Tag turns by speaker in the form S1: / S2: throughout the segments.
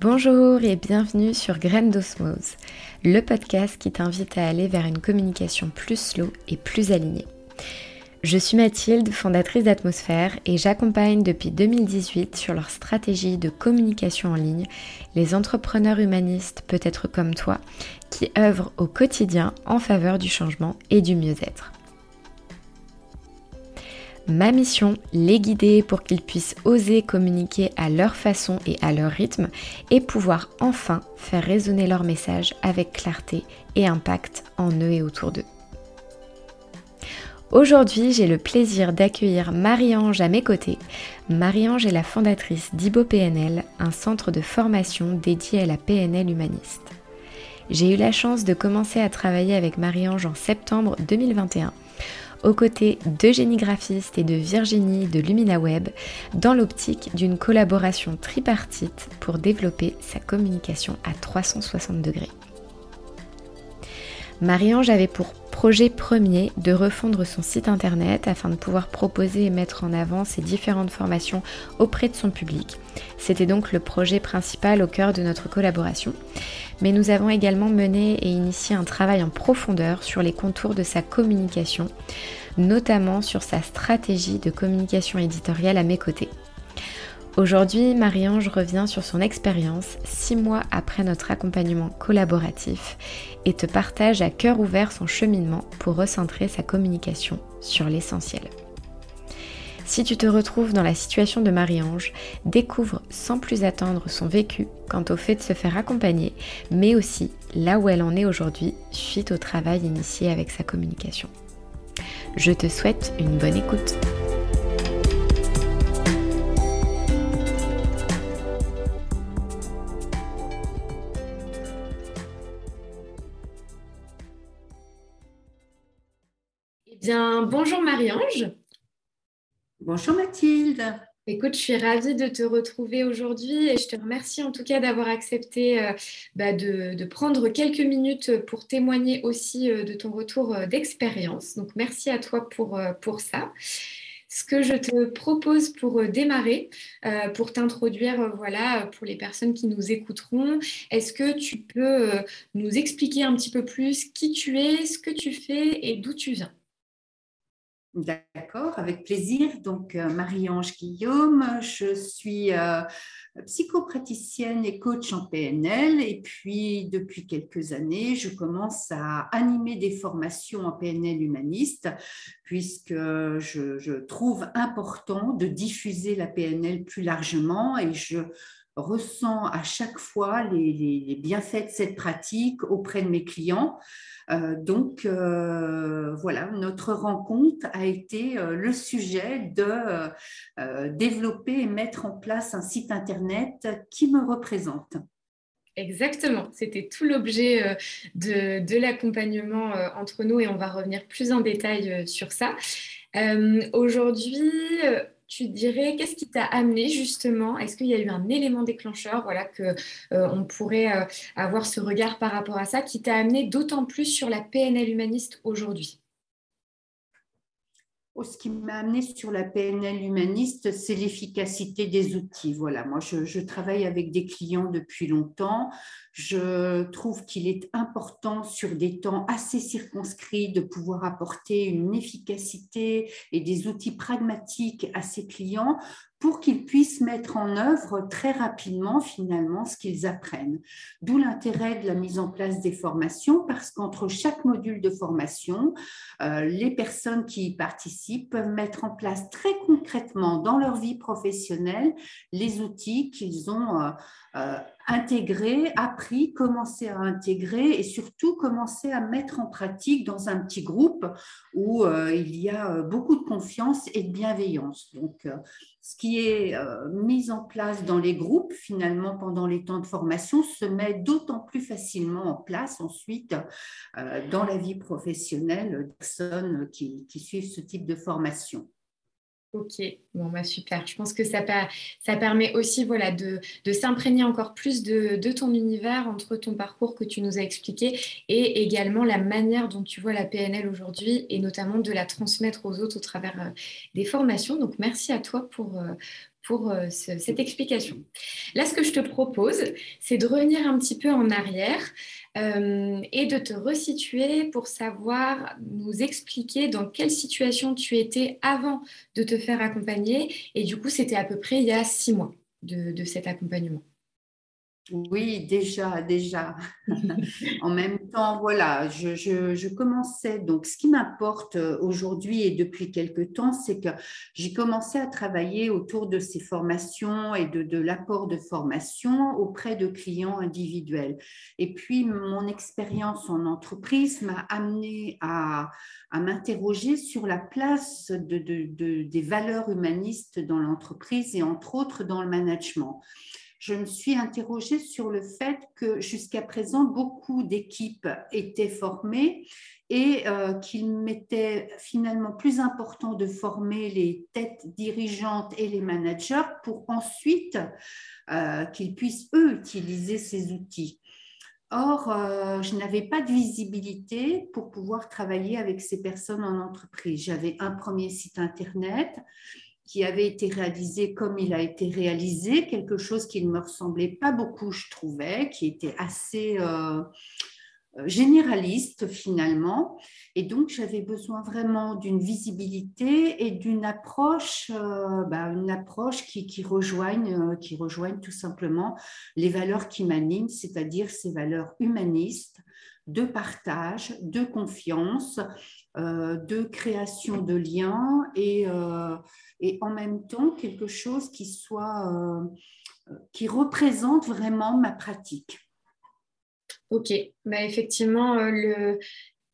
S1: Bonjour et bienvenue sur Graines d'Osmose, le podcast qui t'invite à aller vers une communication plus slow et plus alignée. Je suis Mathilde, fondatrice d'Atmosphère, et j'accompagne depuis 2018 sur leur stratégie de communication en ligne les entrepreneurs humanistes, peut-être comme toi, qui œuvrent au quotidien en faveur du changement et du mieux-être. Ma mission, les guider pour qu'ils puissent oser communiquer à leur façon et à leur rythme et pouvoir enfin faire résonner leur message avec clarté et impact en eux et autour d'eux. Aujourd'hui, j'ai le plaisir d'accueillir Marie-Ange à mes côtés. Marie-Ange est la fondatrice d'Ibo PNL, un centre de formation dédié à la PNL humaniste. J'ai eu la chance de commencer à travailler avec Marie-Ange en septembre 2021 aux côtés d'Eugénie Graphiste et de Virginie de LuminaWeb dans l'optique d'une collaboration tripartite pour développer sa communication à 360 degrés. Marie-Ange avait pour projet premier de refondre son site internet afin de pouvoir proposer et mettre en avant ses différentes formations auprès de son public. C'était donc le projet principal au cœur de notre collaboration. Mais nous avons également mené et initié un travail en profondeur sur les contours de sa communication, notamment sur sa stratégie de communication éditoriale à mes côtés. Aujourd'hui, Marie-Ange revient sur son expérience six mois après notre accompagnement collaboratif et te partage à cœur ouvert son cheminement pour recentrer sa communication sur l'essentiel. Si tu te retrouves dans la situation de Marie-Ange, découvre sans plus attendre son vécu quant au fait de se faire accompagner, mais aussi là où elle en est aujourd'hui suite au travail initié avec sa communication. Je te souhaite une bonne écoute. Bien, bonjour Marie-Ange.
S2: Bonjour Mathilde.
S1: Écoute, je suis ravie de te retrouver aujourd'hui et je te remercie en tout cas d'avoir accepté euh, bah, de, prendre quelques minutes pour témoigner aussi euh, de ton retour euh, d'expérience. Donc merci à toi pour, pour ça. Ce que je te propose pour démarrer, pour t'introduire, voilà, pour les personnes qui nous écouteront, est-ce que tu peux nous expliquer un petit peu plus qui tu es, ce que tu fais et d'où tu viens?
S2: D'accord, avec plaisir. Donc, euh, Marie-Ange Guillaume, je suis euh, psychopraticienne et coach en PNL. Et puis, depuis quelques années, je commence à animer des formations en PNL humaniste, puisque je, trouve important de diffuser la PNL plus largement et je ressens à chaque fois les bienfaits de cette pratique auprès de mes clients. Euh, donc euh, voilà, notre rencontre a été euh, le sujet de développer et mettre en place un site internet qui me représente.
S1: Exactement, c'était tout l'objet de, l'accompagnement entre nous et on va revenir plus en détail sur ça. Aujourd'hui, tu dirais qu'est-ce qui t'a amené justement Est-ce qu'il y a eu un élément déclencheur, voilà, que euh, on pourrait euh, avoir ce regard par rapport à ça, qui t'a amené d'autant plus sur la PNL humaniste aujourd'hui?
S2: Ce qui m'a amené sur la PNL humaniste, c'est l'efficacité des outils. Voilà, moi, je, travaille avec des clients depuis longtemps. Je trouve qu'il est important sur des temps assez circonscrits de pouvoir apporter une efficacité et des outils pragmatiques à ses clients pour qu'ils puissent mettre en œuvre très rapidement finalement ce qu'ils apprennent. D'où l'intérêt de la mise en place des formations, parce qu'entre chaque module de formation, euh, les personnes qui y participent peuvent mettre en place très concrètement dans leur vie professionnelle les outils qu'ils ont euh, euh, intégrer, appris, commencer à intégrer et surtout commencer à mettre en pratique dans un petit groupe où euh, il y a euh, beaucoup de confiance et de bienveillance. Donc, euh, ce qui est mis en place dans les groupes, finalement, pendant les temps de formation, se met d'autant plus facilement en place ensuite dans la vie professionnelle des personnes qui suivent ce type de formation.
S1: Ok, bon bah super. Je pense que ça, permet aussi voilà, de, s'imprégner encore plus de, ton univers entre ton parcours que tu nous as expliqué et également la manière dont tu vois la PNL aujourd'hui et notamment de la transmettre aux autres au travers euh, des formations. Donc merci à toi pour, euh, pour cette explication. Là, ce que je te propose, c'est de revenir un petit peu en arrière et de te resituer pour savoir, nous expliquer dans quelle situation tu étais avant de te faire accompagner. Et du coup, c'était à peu près il y a six mois de cet accompagnement.
S2: Oui, déjà, déjà. en même temps, voilà, je, commençais. Donc, ce qui m'apporte euh, aujourd'hui et depuis quelque temps, c'est que j'ai commencé à travailler autour de ces formations et de, l'apport de formation auprès de clients individuels. Et puis, mon expérience en entreprise m'a amené à, m'interroger sur la place des valeurs humanistes dans l'entreprise et entre autres dans le management je me suis interrogée sur le fait que jusqu'à présent, beaucoup d'équipes étaient formées et euh, qu'il m'était finalement plus important de former les têtes dirigeantes et les managers pour ensuite euh, qu'ils puissent, eux, utiliser ces outils. Or, euh, je n'avais pas de visibilité pour pouvoir travailler avec ces personnes en entreprise. J'avais un premier site Internet, qui avait été réalisé comme il a été réalisé, quelque chose qui ne me ressemblait pas beaucoup, je trouvais, qui était assez euh, généraliste finalement. Et donc, j'avais besoin vraiment d'une visibilité et d'une approche, euh, bah, une approche qui, qui, rejoigne, euh, qui rejoigne tout simplement les valeurs qui m'animent, c'est-à-dire ces valeurs humanistes, de partage, de confiance, de création de liens et, et en même temps quelque chose qui soit euh, qui représente vraiment ma pratique.
S1: Ok, bah effectivement, euh, le,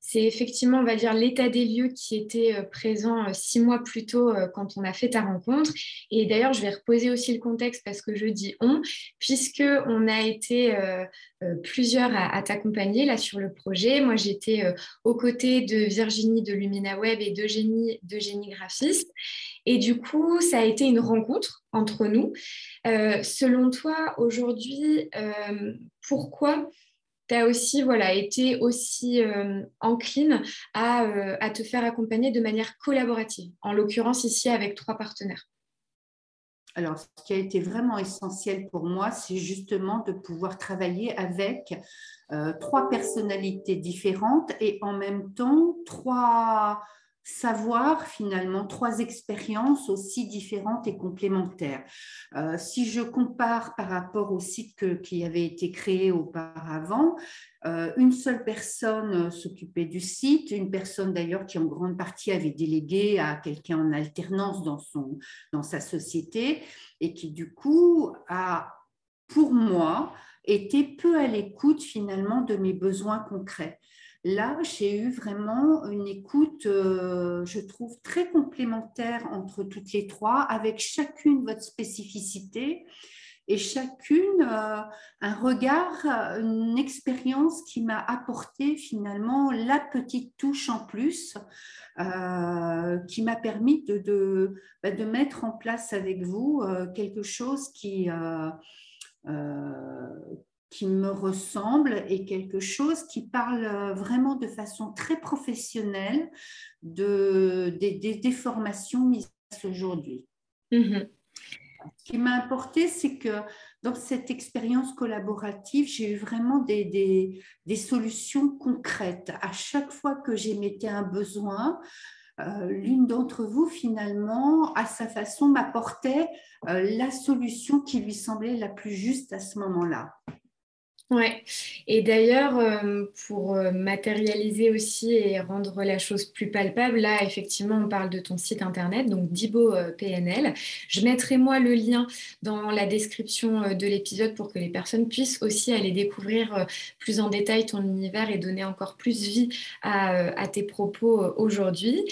S1: c'est effectivement, on va dire, l'état des lieux qui était euh, présent euh, six mois plus tôt euh, quand on a fait ta rencontre. Et d'ailleurs, je vais reposer aussi le contexte parce que je dis on, puisqu'on a été plusieurs à, t'accompagner là sur le projet. Moi, j'étais aux côtés de Virginie de Lumina Web et d'Eugénie, d'Eugénie Graphiste. Et du coup, ça a été une rencontre entre nous. selon toi, aujourd'hui, pourquoi tu as aussi voilà, été aussi euh, encline à, euh, à, te faire accompagner de manière collaborative, en l'occurrence ici avec trois partenaires.
S2: Alors, ce qui a été vraiment essentiel pour moi, c'est justement de pouvoir travailler avec euh, trois personnalités différentes et en même temps trois savoir finalement trois expériences aussi différentes et complémentaires. Euh, si je compare par rapport au site qui avait été créé auparavant, euh, une seule personne s'occupait du site, une personne d'ailleurs qui en grande partie avait délégué à quelqu'un en alternance dans, son, dans sa société et qui du coup a, pour moi, été peu à l'écoute finalement de mes besoins concrets. Là, j'ai eu vraiment une écoute, euh, je trouve, très complémentaire entre toutes les trois, avec chacune votre spécificité et chacune euh, un regard, une expérience qui m'a apporté finalement la petite touche en plus, euh, qui m'a permis de, bah, de, mettre en place avec vous quelque chose qui qui me ressemble et quelque chose qui parle euh, vraiment de façon très professionnelle de, des, formations mises aujourd'hui. Mm-hmm. Ce qui m'a importé, c'est que dans cette expérience collaborative, j'ai eu vraiment des, des, des, solutions concrètes. À chaque fois que j'émettais un besoin, euh, l'une d'entre vous, finalement, à sa façon, m'apportait euh, la solution qui lui semblait la plus juste à ce moment-là.
S1: Ouais. Et d'ailleurs, euh, pour euh, matérialiser aussi et rendre la chose plus palpable, là, effectivement, on parle de ton site internet, donc Dibo euh, PNL. Je mettrai moi le lien dans la description de l'épisode pour que les personnes puissent aussi aller découvrir plus en détail ton univers et donner encore plus vie à, à tes propos aujourd'hui.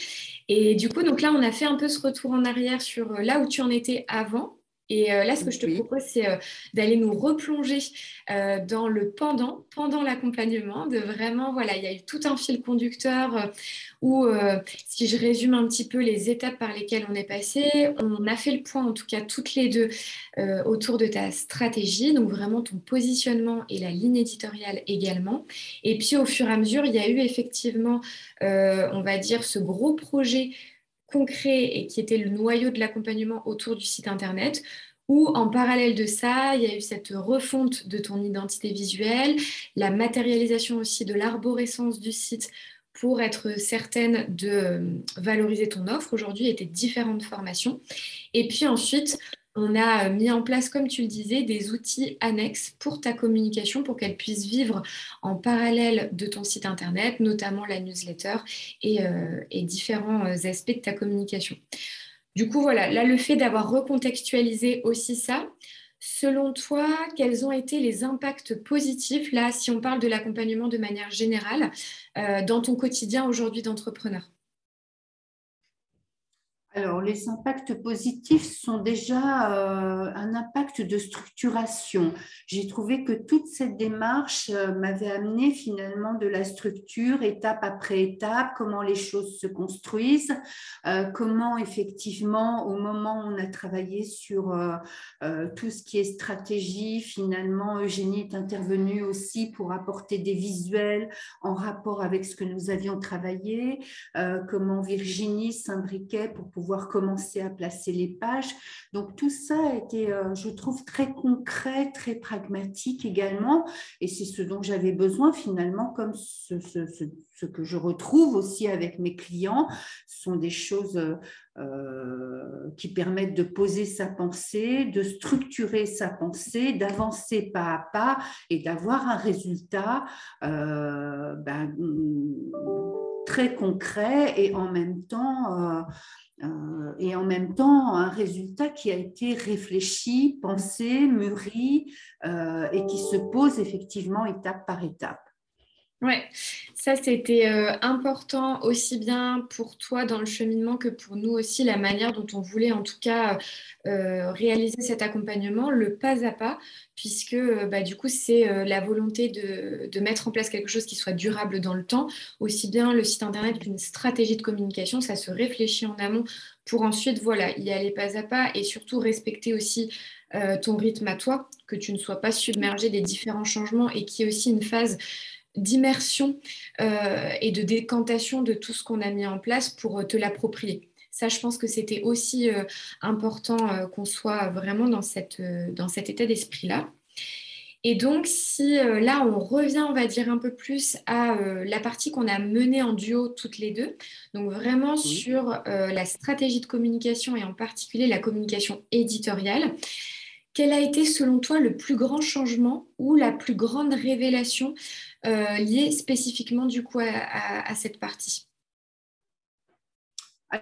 S1: Et du coup, donc là, on a fait un peu ce retour en arrière sur là où tu en étais avant et euh, là, ce que je te propose, c'est euh, d'aller nous replonger euh, dans le pendant, pendant l'accompagnement, de vraiment, voilà, il y a eu tout un fil conducteur où, si je résume un petit peu les étapes par lesquelles on est passé, on a fait le point, en tout cas toutes les deux, autour de ta stratégie, donc vraiment ton positionnement et la ligne éditoriale également. Et puis, au fur et à mesure, il y a eu effectivement, on va dire, ce gros projet concret et qui était le noyau de l'accompagnement autour du site internet, ou en parallèle de ça, il y a eu cette refonte de ton identité visuelle, la matérialisation aussi de l'arborescence du site pour être certaine de valoriser ton offre aujourd'hui et tes différentes formations. Et puis ensuite, on a mis en place, comme tu le disais, des outils annexes pour ta communication, pour qu'elle puisse vivre en parallèle de ton site Internet, notamment la newsletter et, euh, différents euh, aspects de ta communication. Du coup, voilà, là, le fait d'avoir recontextualisé aussi ça, selon toi, quels ont été les impacts positifs, là, si on parle de l'accompagnement de manière générale, euh, dans ton quotidien aujourd'hui d'entrepreneur?
S2: Alors, les impacts positifs sont déjà euh, un impact de structuration. J'ai trouvé que toute cette démarche euh, m'avait amené finalement de la structure, étape après étape, comment les choses se construisent, euh, comment effectivement, au moment où on a travaillé sur tout ce qui est stratégie, finalement, Eugénie est intervenue aussi pour apporter des visuels en rapport avec ce que nous avions travaillé, comment Virginie s'imbriquait pour pouvoir pouvoir commencer à placer les pages. Donc tout ça a été, euh, je trouve, très concret, très pragmatique également. Et c'est ce dont j'avais besoin finalement, comme ce, que je retrouve aussi avec mes clients. Ce sont des choses euh, qui permettent de poser sa pensée, de structurer sa pensée, d'avancer pas à pas et d'avoir un résultat. Euh, ben, très concret et en même temps euh, et en même temps un résultat qui a été réfléchi, pensé, mûri euh, et qui se pose effectivement étape par étape.
S1: Ouais, ça c'était euh, important aussi bien pour toi dans le cheminement que pour nous aussi, la manière dont on voulait en tout cas euh, réaliser cet accompagnement, le pas à pas, puisque euh, bah, du coup c'est la volonté de, de, mettre en place quelque chose qui soit durable dans le temps, aussi bien le site internet qu'une stratégie de communication, ça se réfléchit en amont pour ensuite voilà y aller pas à pas et surtout respecter aussi ton rythme à toi, que tu ne sois pas submergé des différents changements et qui est aussi une phase d'immersion euh, et de décantation de tout ce qu'on a mis en place pour euh, te l'approprier. Ça, je pense que c'était aussi euh, important qu'on soit vraiment dans, cette, dans cet état d'esprit-là. Et donc, si là, on revient, on va dire, un peu plus à la partie qu'on a menée en duo toutes les deux, donc vraiment sur la stratégie de communication et en particulier la communication éditoriale, quel a été selon toi le plus grand changement ou la plus grande révélation euh, liée spécifiquement du coup à, cette partie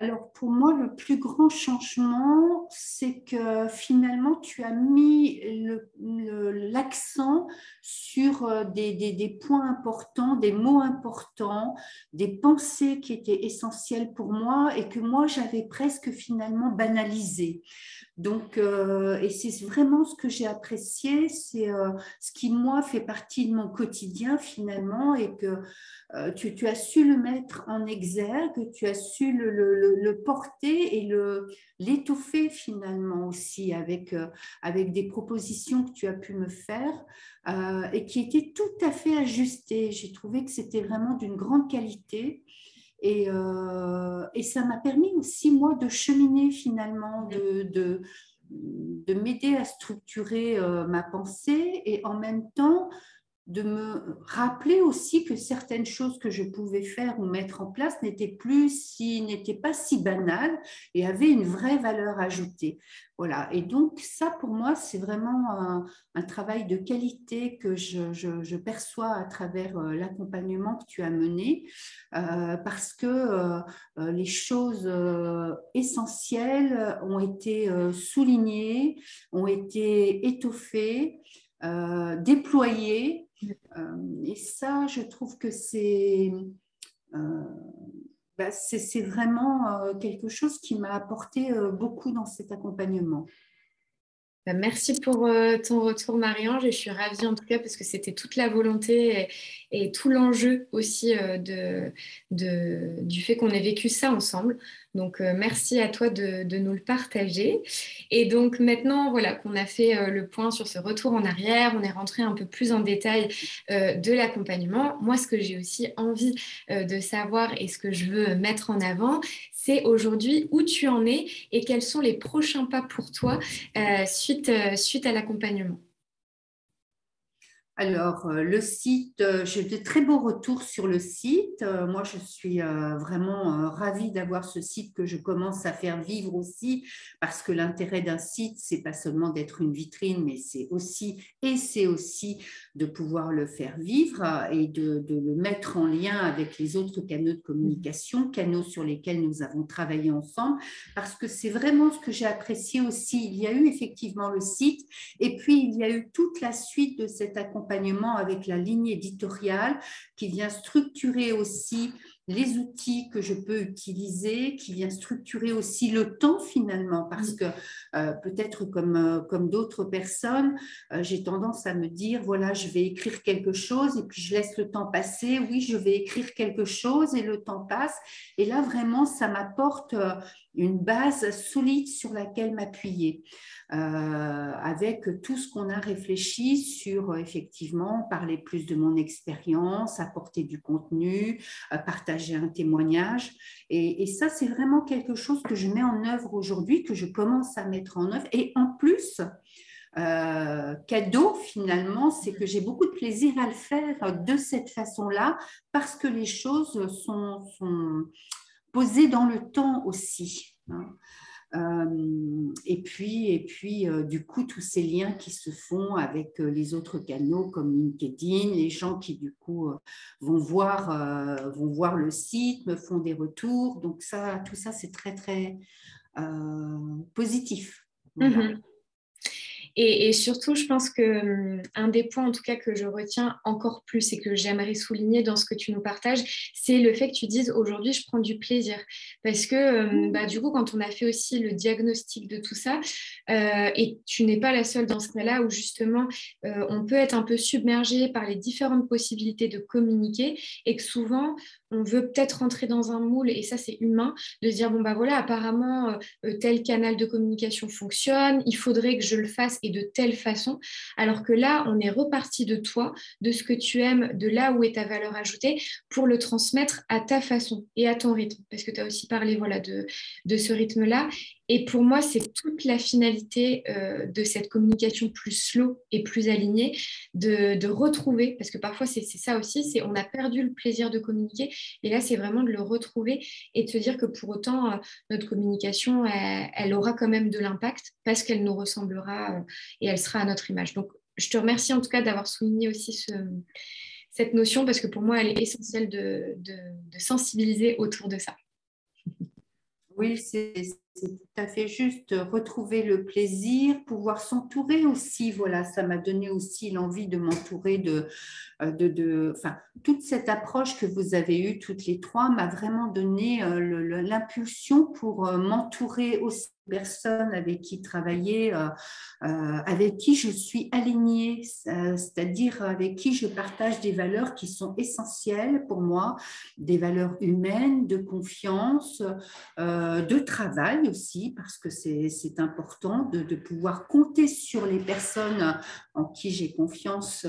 S2: alors pour moi, le plus grand changement, c'est que finalement, tu as mis l'accent sur euh, des, des, points importants, des mots importants, des pensées qui étaient essentielles pour moi et que moi, j'avais presque finalement banalisé. Donc, euh, et c'est vraiment ce que j'ai apprécié, c'est euh, ce qui, moi, fait partie de mon quotidien finalement, et que euh, tu, as su le mettre en exergue, tu as su le, porter et l'étouffer finalement aussi avec, avec des propositions que tu as pu me faire et qui étaient tout à fait ajustées. J'ai trouvé que c'était vraiment d'une grande qualité. Euh, et, ça m'a permis aussi, moi, de cheminer finalement, de, de, m'aider à structurer euh, ma pensée. Et en même temps de me rappeler aussi que certaines choses que je pouvais faire ou mettre en place n'étaient plus n'étaient pas si banales et avaient une vraie valeur ajoutée. Voilà. Et donc ça pour moi c'est vraiment un, travail de qualité que je, perçois à travers euh, l'accompagnement que tu as mené euh, parce que euh, les choses essentielles ont été soulignées, ont été étoffées. déployées euh, et ça, je trouve que c'est euh, bah, vraiment euh, quelque chose qui m'a apporté beaucoup dans cet accompagnement.
S1: Bah, merci pour euh, ton retour, Marie-Ange. Je suis ravie en tout cas parce que c'était toute la volonté et, tout l'enjeu aussi euh, de, du fait qu'on ait vécu ça ensemble. Donc, euh, merci à toi de, nous le partager. Et donc, maintenant, voilà, qu'on a fait le point sur ce retour en arrière, on est rentré un peu plus en détail de l'accompagnement. Moi, ce que j'ai aussi envie de savoir et ce que je veux mettre en avant, c'est aujourd'hui où tu en es et quels sont les prochains pas pour toi euh, suite, euh, suite à l'accompagnement.
S2: Alors, euh, le site, euh, j'ai de très beaux retours sur le site. Euh, moi, je suis vraiment ravie d'avoir ce site que je commence à faire vivre aussi, parce que l'intérêt d'un site, c'est pas seulement d'être une vitrine, mais c'est aussi, et c'est aussi de pouvoir le faire vivre et de, le mettre en lien avec les autres canaux de communication, canaux sur lesquels nous avons travaillé ensemble, parce que c'est vraiment ce que j'ai apprécié aussi. Il y a eu effectivement le site, et puis il y a eu toute la suite de cet accompagnement avec la ligne éditoriale qui vient structurer aussi les outils que je peux utiliser, qui vient structurer aussi le temps finalement, parce que euh, peut-être comme, euh, comme d'autres personnes, euh, j'ai tendance à me dire, voilà, je vais écrire quelque chose et puis je laisse le temps passer, oui, je vais écrire quelque chose et le temps passe. Et là, vraiment, ça m'apporte une base solide sur laquelle m'appuyer. Avec tout ce qu'on a réfléchi sur, effectivement, parler plus de mon expérience, apporter du contenu, euh, partager un témoignage. Et, ça, c'est vraiment quelque chose que je mets en œuvre aujourd'hui, que je commence à mettre en œuvre. Et en plus, cadeau finalement, c'est que j'ai beaucoup de plaisir à le faire de cette façon-là parce que les choses sont, sont posées dans le temps aussi. Hein. Euh, et puis, et puis euh, du coup, tous ces liens qui se font avec euh, les autres canaux comme LinkedIn, les gens qui du coup vont voir, vont voir le site, me font des retours. Donc ça, tout ça, c'est très très positif.
S1: Mm-hmm. Et, surtout, je pense que hum, un des points, en tout cas, que je retiens encore plus et que j'aimerais souligner dans ce que tu nous partages, c'est le fait que tu dises aujourd'hui, je prends du plaisir. Parce que, hum, mmh. bah, du coup, quand on a fait aussi le diagnostic de tout ça, euh, et tu n'es pas la seule dans ce cas-là où justement, euh, on peut être un peu submergé par les différentes possibilités de communiquer et que souvent, on veut peut-être rentrer dans un moule, et ça c'est humain, de dire, bon bah voilà, apparemment, euh, tel canal de communication fonctionne, il faudrait que je le fasse et de telle façon, alors que là, on est reparti de toi, de ce que tu aimes, de là où est ta valeur ajoutée, pour le transmettre à ta façon et à ton rythme, parce que tu as aussi parlé voilà, de, de ce rythme-là. Et pour moi, c'est toute la finalité euh, de cette communication plus slow et plus alignée, de, retrouver, parce que parfois c'est ça aussi, c'est on a perdu le plaisir de communiquer, et là c'est vraiment de le retrouver et de se dire que pour autant, euh, notre communication, elle, aura quand même de l'impact parce qu'elle nous ressemblera euh, et elle sera à notre image. Donc je te remercie en tout cas d'avoir souligné aussi cette notion, parce que pour moi, elle est essentielle de sensibiliser autour de ça.
S2: Oui, c'est tout à fait juste. Retrouver le plaisir, pouvoir s'entourer aussi. Voilà, ça m'a donné aussi l'envie de m'entourer de, euh, de, de, enfin, toute cette approche que vous avez eue toutes les trois m'a vraiment donné euh, l'impulsion pour euh, m'entourer aussi personnes avec qui travailler, avec qui je suis alignée, c'est-à-dire avec qui je partage des valeurs qui sont essentielles pour moi, des valeurs humaines, de confiance, de travail aussi, parce que c'est important de, de, pouvoir compter sur les personnes en qui j'ai confiance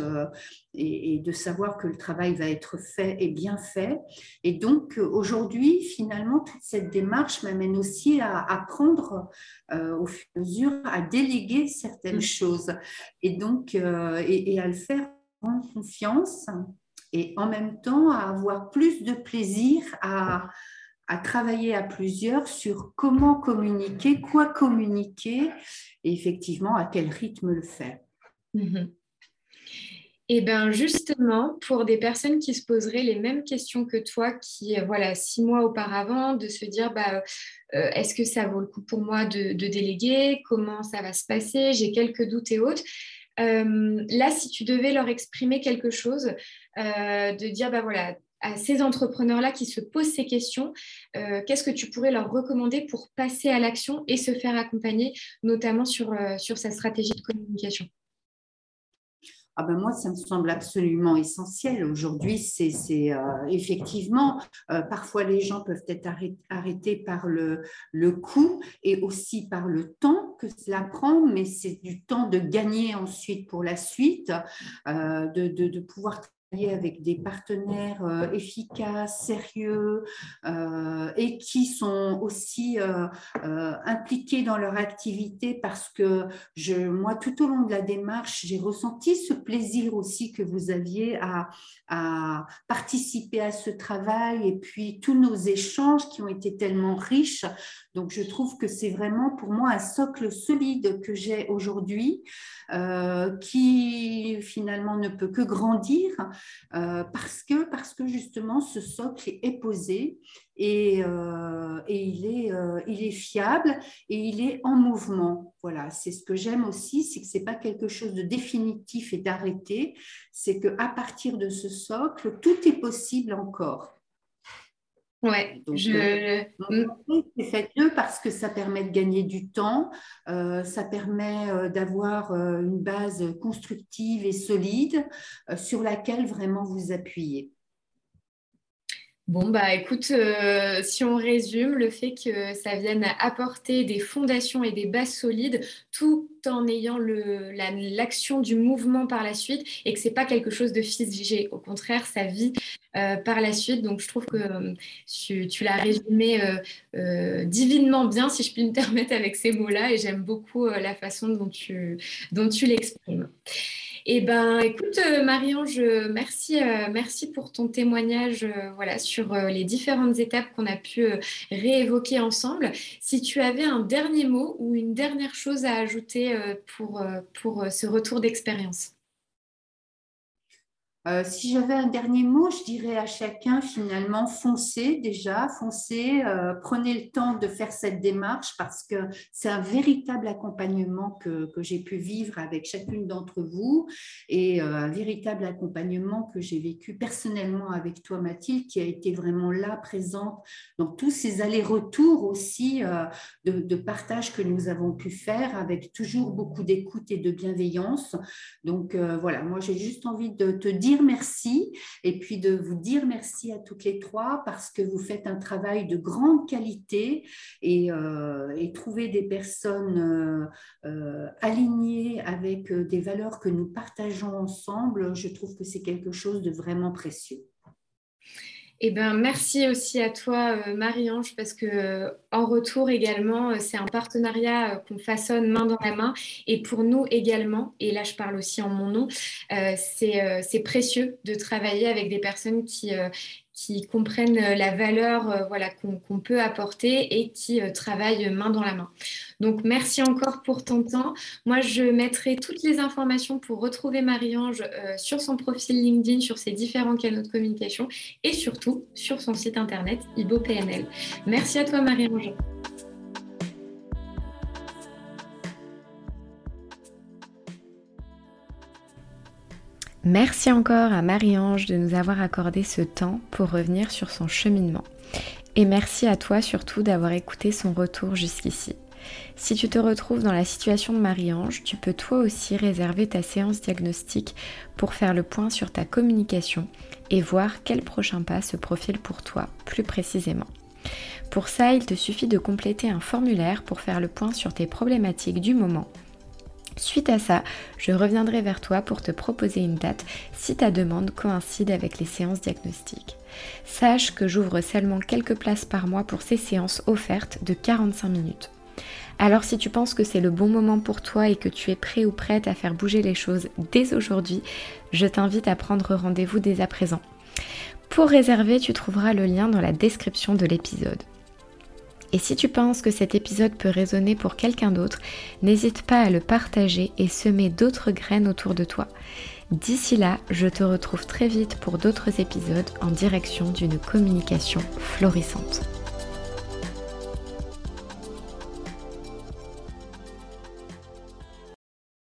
S2: et, de savoir que le travail va être fait et bien fait. Et donc aujourd'hui, finalement, toute cette démarche m'amène aussi à apprendre euh, au fur et à mesure à déléguer certaines mm. choses et donc euh, et, à le faire en confiance et en même temps à avoir plus de plaisir à, à travailler à plusieurs sur comment communiquer, quoi communiquer et effectivement à quel rythme le faire.
S1: Mm-hmm. Et eh bien justement, pour des personnes qui se poseraient les mêmes questions que toi, qui, euh, voilà, six mois auparavant, de se dire, bah, euh, est-ce que ça vaut le coup pour moi de, déléguer? Comment ça va se passer? J'ai quelques doutes et autres. Euh, là, si tu devais leur exprimer quelque chose, de dire, bah voilà, à ces entrepreneurs-là qui se posent ces questions, euh, qu'est-ce que tu pourrais leur recommander pour passer à l'action et se faire accompagner, notamment sur, euh, sur sa stratégie de communication?
S2: Ah ben moi, ça me semble absolument essentiel. Aujourd'hui, c'est euh, effectivement, parfois les gens peuvent être arrêtés par le, le coût et aussi par le temps que cela prend, mais c'est du temps de gagner ensuite pour la suite, de, de, de pouvoir avec des partenaires euh, efficaces, sérieux euh, et qui sont aussi euh, impliqués dans leur activité parce que moi, tout au long de la démarche, j'ai ressenti ce plaisir aussi que vous aviez à participer à ce travail et puis tous nos échanges qui ont été tellement riches. Donc, je trouve que c'est vraiment pour moi un socle solide que j'ai aujourd'hui qui finalement ne peut que grandir euh, parce, que, justement ce socle est posé et, euh, il, est, euh, il est fiable et il est en mouvement. Voilà, c'est ce que j'aime aussi, c'est que ce n'est pas quelque chose de définitif et d'arrêté, c'est qu'à partir de ce socle, tout est possible encore.
S1: Ouais, je...
S2: Euh, faites-le parce que ça permet de gagner du temps, euh, ça permet euh, d'avoir une base constructive et solide sur laquelle vraiment vous appuyer.
S1: Bon, bah écoute, si on résume, le fait que ça vienne apporter des fondations et des bases solides tout en ayant l'action du mouvement par la suite et que c'est pas quelque chose de figé. Au contraire, ça vit euh, par la suite. Donc, je trouve que euh, tu, l'as résumé euh, divinement bien, si je puis me permettre, avec ces mots-là. Et j'aime beaucoup la façon dont tu, dont tu l'exprimes. Eh ben, écoute, Marie-Ange, merci, merci pour ton témoignage voilà, sur les différentes étapes qu'on a pu réévoquer ensemble. Si tu avais un dernier mot ou une dernière chose à ajouter pour, pour ce retour d'expérience.
S2: Euh, si j'avais un dernier mot, je dirais à chacun finalement foncez déjà, foncez, euh, prenez le temps de faire cette démarche parce que c'est un véritable accompagnement que, que j'ai pu vivre avec chacune d'entre vous et euh, un véritable accompagnement que j'ai vécu personnellement avec toi Mathilde qui a été vraiment là présente dans tous ces allers-retours aussi de, de, partage que nous avons pu faire avec toujours beaucoup d'écoute et de bienveillance. Donc voilà, moi j'ai juste envie de te dire merci et puis de vous dire merci à toutes les trois parce que vous faites un travail de grande qualité et, euh, trouver des personnes euh, euh, alignées avec des valeurs que nous partageons ensemble, je trouve que c'est quelque chose de vraiment précieux.
S1: Eh ben, merci aussi à toi, euh, Marie-Ange, parce que euh, en retour également, euh, c'est un partenariat qu'on façonne main dans la main. Et pour nous également, et là je parle aussi en mon nom, c'est précieux de travailler avec des personnes qui, qui comprennent euh, la valeur euh, voilà, qu'on peut apporter et qui euh, travaillent main dans la main. Donc, merci encore pour ton temps. Moi, je mettrai toutes les informations pour retrouver Marie-Ange sur son profil LinkedIn, sur ses différents canaux de communication et surtout sur son site internet IboPNL. Merci à toi, Marie-Ange. Merci encore à Marie-Ange de nous avoir accordé ce temps pour revenir sur son cheminement. Et merci à toi surtout d'avoir écouté son retour jusqu'ici. Si tu te retrouves dans la situation de Marie-Ange, tu peux toi aussi réserver ta séance diagnostique pour faire le point sur ta communication et voir quel prochain pas se profile pour toi plus précisément. Pour ça, il te suffit de compléter un formulaire pour faire le point sur tes problématiques du moment Suite à ça, je reviendrai vers toi pour te proposer une date si ta demande coïncide avec les séances diagnostiques. Sache que j'ouvre seulement quelques places par mois pour ces séances offertes de 45 minutes. Alors si tu penses que c'est le bon moment pour toi et que tu es prêt ou prête à faire bouger les choses dès aujourd'hui, je t'invite à prendre rendez-vous dès à présent. Pour réserver, tu trouveras le lien dans la description de l'épisode. Et si tu penses que cet épisode peut résonner pour quelqu'un d'autre, n'hésite pas à le partager et semer d'autres graines autour de toi. D'ici là, je te retrouve très vite pour d'autres épisodes en direction d'une communication florissante.